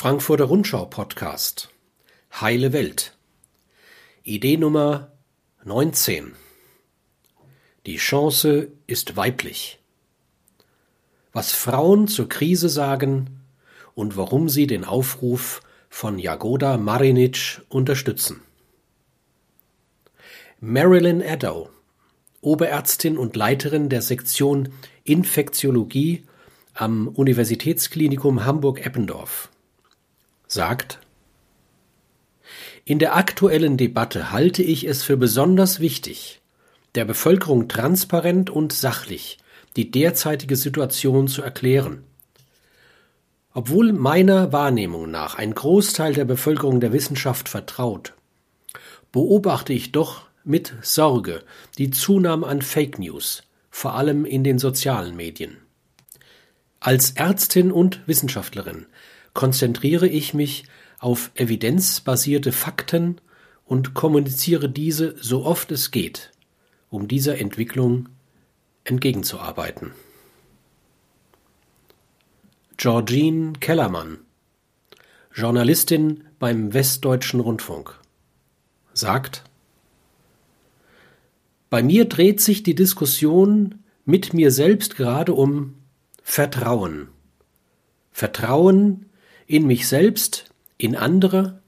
Frankfurter Rundschau Podcast Heile Welt Idee Nummer 19 Die Chance ist weiblich. Was Frauen zur Krise sagen und warum sie den Aufruf von Jagoda Marinic unterstützen. Marilyn Addo, Oberärztin und Leiterin der Sektion Infektiologie am Universitätsklinikum Hamburg-Eppendorf, sagt, in der aktuellen Debatte halte ich es für besonders wichtig, der Bevölkerung transparent und sachlich die derzeitige Situation zu erklären. Obwohl meiner Wahrnehmung nach ein Großteil der Bevölkerung der Wissenschaft vertraut, beobachte ich doch mit Sorge die Zunahme an Fake News, vor allem in den sozialen Medien. Als Ärztin und Wissenschaftlerin konzentriere ich mich auf evidenzbasierte Fakten und kommuniziere diese so oft es geht, um dieser Entwicklung entgegenzuarbeiten. Georgine Kellermann, Journalistin beim Westdeutschen Rundfunk, sagt Bei mir dreht sich die Diskussion mit mir selbst gerade um Vertrauen. Vertrauen in mich selbst, in andere,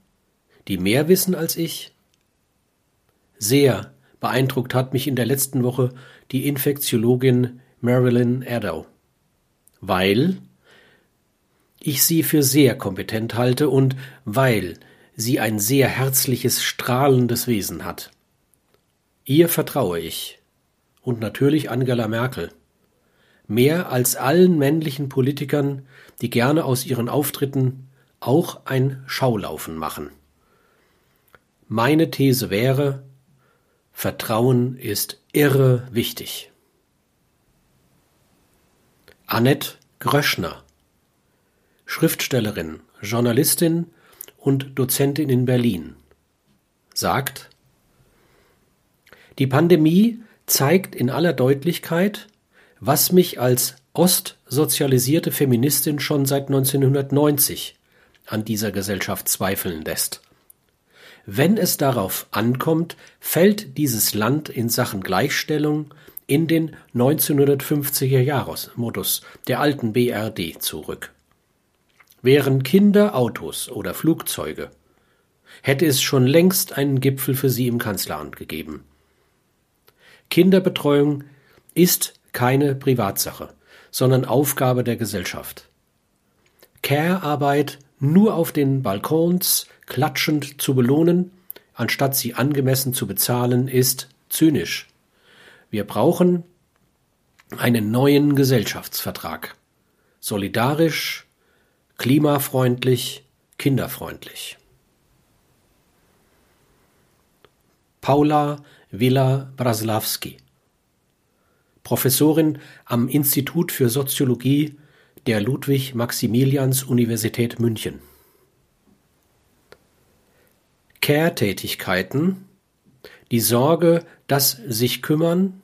die mehr wissen als ich? Sehr beeindruckt hat mich in der letzten Woche die Infektiologin Marilyn Addo, weil ich sie für sehr kompetent halte und weil sie ein sehr herzliches, strahlendes Wesen hat. Ihr vertraue ich. Und natürlich Angela Merkel mehr als allen männlichen Politikern, die gerne aus ihren Auftritten auch ein Schaulaufen machen. Meine These wäre, Vertrauen ist irre wichtig. Annette Gröschner, Schriftstellerin, Journalistin und Dozentin in Berlin, sagt, die Pandemie zeigt in aller Deutlichkeit, was mich als ostsozialisierte Feministin schon seit 1990 an dieser Gesellschaft zweifeln lässt. Wenn es darauf ankommt, fällt dieses Land in Sachen Gleichstellung in den 1950er Jahresmodus der alten BRD zurück. Wären Kinder Autos oder Flugzeuge, hätte es schon längst einen Gipfel für sie im Kanzleramt gegeben. Kinderbetreuung ist keine Privatsache, sondern Aufgabe der Gesellschaft. Care-Arbeit nur auf den Balkons klatschend zu belohnen, anstatt sie angemessen zu bezahlen, ist zynisch. Wir brauchen einen neuen Gesellschaftsvertrag. Solidarisch, klimafreundlich, kinderfreundlich. Paula Villa Braslawski Professorin am Institut für Soziologie der Ludwig-Maximilians-Universität München. Care-Tätigkeiten, die Sorge, das sich kümmern,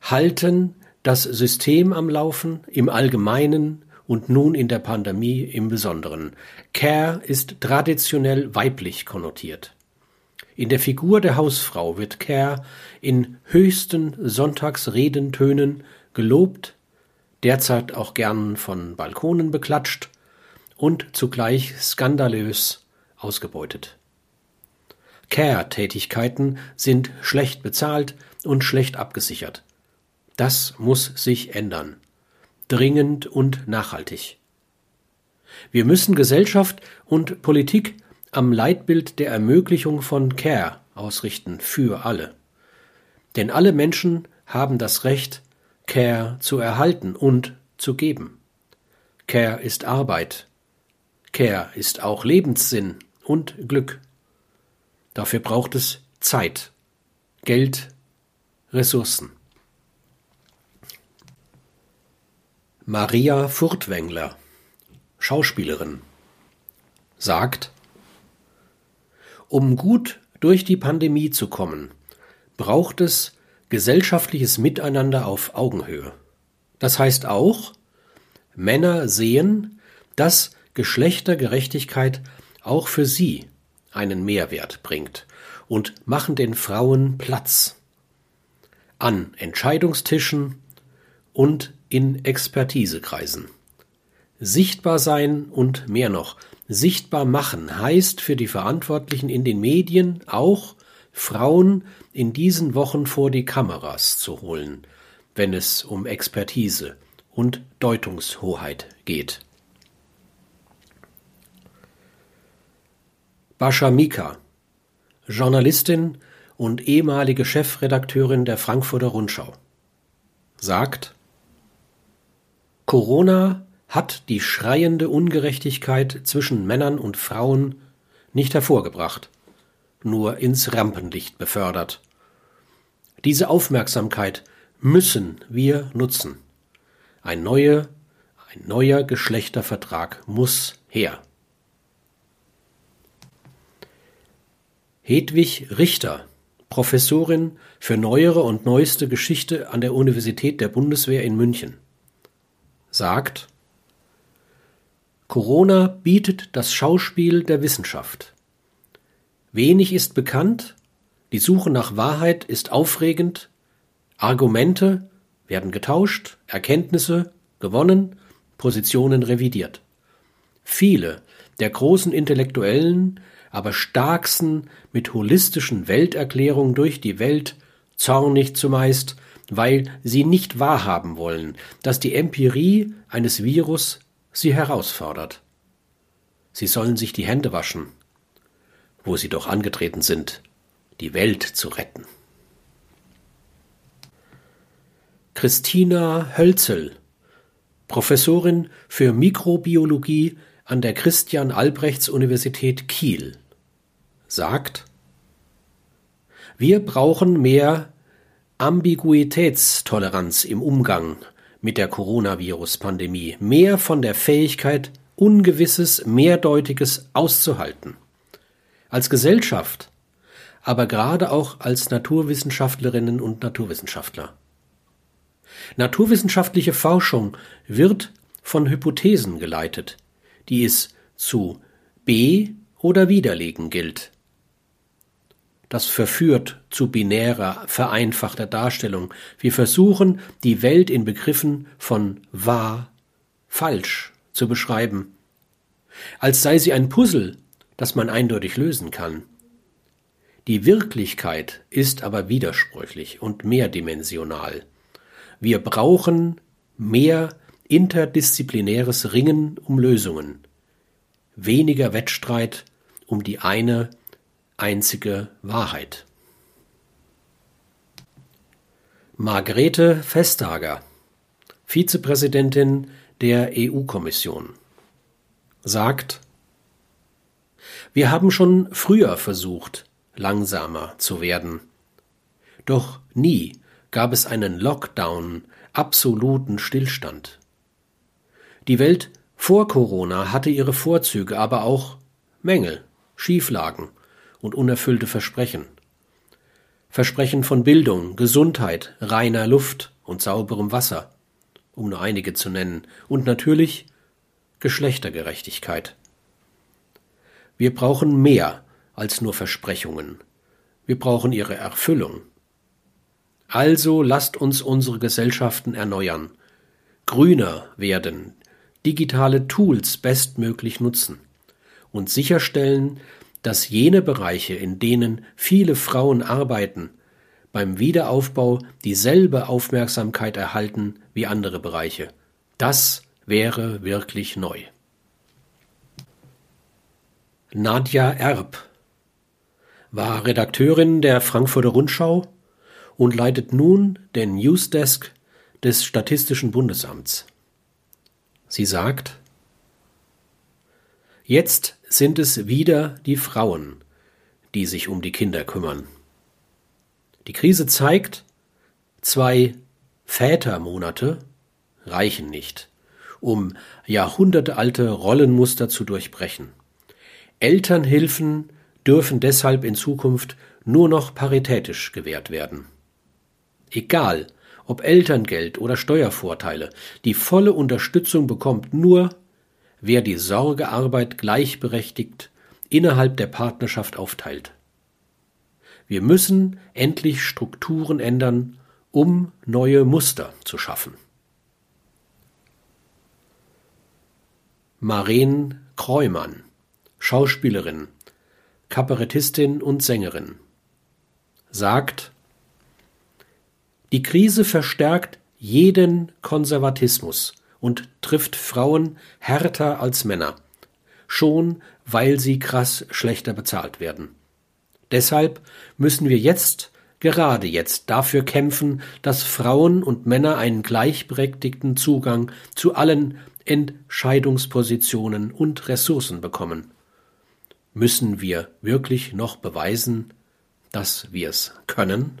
halten das System am Laufen im Allgemeinen und nun in der Pandemie im Besonderen. Care ist traditionell weiblich konnotiert. In der Figur der Hausfrau wird Care in höchsten Sonntagsredentönen gelobt, derzeit auch gern von Balkonen beklatscht und zugleich skandalös ausgebeutet. Care-Tätigkeiten sind schlecht bezahlt und schlecht abgesichert. Das muss sich ändern. Dringend und nachhaltig. Wir müssen Gesellschaft und Politik am Leitbild der Ermöglichung von Care ausrichten für alle. Denn alle Menschen haben das Recht, Care zu erhalten und zu geben. Care ist Arbeit. Care ist auch Lebenssinn und Glück. Dafür braucht es Zeit, Geld, Ressourcen. Maria Furtwängler, Schauspielerin, sagt, um gut durch die Pandemie zu kommen, braucht es gesellschaftliches Miteinander auf Augenhöhe. Das heißt auch, Männer sehen, dass Geschlechtergerechtigkeit auch für sie einen Mehrwert bringt und machen den Frauen Platz an Entscheidungstischen und in Expertisekreisen. Sichtbar sein und mehr noch, sichtbar machen heißt für die Verantwortlichen in den Medien auch, Frauen in diesen Wochen vor die Kameras zu holen, wenn es um Expertise und Deutungshoheit geht. Bascha Mika, Journalistin und ehemalige Chefredakteurin der Frankfurter Rundschau, sagt, Corona hat die schreiende Ungerechtigkeit zwischen Männern und Frauen nicht hervorgebracht, nur ins Rampenlicht befördert. Diese Aufmerksamkeit müssen wir nutzen. Ein neuer, ein neuer Geschlechtervertrag muss her. Hedwig Richter, Professorin für neuere und neueste Geschichte an der Universität der Bundeswehr in München, sagt, Corona bietet das Schauspiel der Wissenschaft. Wenig ist bekannt, die Suche nach Wahrheit ist aufregend, Argumente werden getauscht, Erkenntnisse gewonnen, Positionen revidiert. Viele der großen Intellektuellen, aber starksten mit holistischen Welterklärungen durch die Welt, zornig zumeist, weil sie nicht wahrhaben wollen, dass die Empirie eines Virus sie herausfordert. Sie sollen sich die Hände waschen, wo sie doch angetreten sind, die Welt zu retten. Christina Hölzel, Professorin für Mikrobiologie an der Christian Albrechts Universität Kiel, sagt, wir brauchen mehr Ambiguitätstoleranz im Umgang mit der Coronavirus-Pandemie, mehr von der Fähigkeit, Ungewisses, Mehrdeutiges auszuhalten. Als Gesellschaft, aber gerade auch als Naturwissenschaftlerinnen und Naturwissenschaftler. Naturwissenschaftliche Forschung wird von Hypothesen geleitet, die es zu be- oder widerlegen gilt. Das verführt zu binärer, vereinfachter Darstellung. Wir versuchen, die Welt in Begriffen von wahr, falsch zu beschreiben. Als sei sie ein Puzzle, das man eindeutig lösen kann. Die Wirklichkeit ist aber widersprüchlich und mehrdimensional. Wir brauchen mehr interdisziplinäres Ringen um Lösungen, weniger Wettstreit um die eine einzige Wahrheit. Margrethe Vestager, Vizepräsidentin der EU-Kommission, sagt, wir haben schon früher versucht, langsamer zu werden. Doch nie gab es einen Lockdown, absoluten Stillstand. Die Welt vor Corona hatte ihre Vorzüge, aber auch Mängel, Schieflagen und unerfüllte Versprechen. Versprechen von Bildung, Gesundheit, reiner Luft und sauberem Wasser, um nur einige zu nennen, und natürlich Geschlechtergerechtigkeit. Wir brauchen mehr als nur Versprechungen. Wir brauchen ihre Erfüllung. Also lasst uns unsere Gesellschaften erneuern, grüner werden, digitale Tools bestmöglich nutzen und sicherstellen, dass jene Bereiche, in denen viele Frauen arbeiten, beim Wiederaufbau dieselbe Aufmerksamkeit erhalten wie andere Bereiche. Das wäre wirklich neu. Nadja Erb war Redakteurin der Frankfurter Rundschau und leitet nun den Newsdesk des Statistischen Bundesamts. Sie sagt, Jetzt sind es wieder die Frauen, die sich um die Kinder kümmern. Die Krise zeigt, zwei Vätermonate reichen nicht, um jahrhundertealte Rollenmuster zu durchbrechen. Elternhilfen dürfen deshalb in Zukunft nur noch paritätisch gewährt werden. Egal, ob Elterngeld oder Steuervorteile, die volle Unterstützung bekommt nur, wer die Sorgearbeit gleichberechtigt innerhalb der Partnerschaft aufteilt. Wir müssen endlich Strukturen ändern, um neue Muster zu schaffen. Maren Kreumann, Schauspielerin, Kabarettistin und Sängerin, sagt, die Krise verstärkt jeden Konservatismus und trifft Frauen härter als Männer, schon weil sie krass schlechter bezahlt werden. Deshalb müssen wir jetzt, gerade jetzt, dafür kämpfen, dass Frauen und Männer einen gleichberechtigten Zugang zu allen Entscheidungspositionen und Ressourcen bekommen. Müssen wir wirklich noch beweisen, dass wir es können?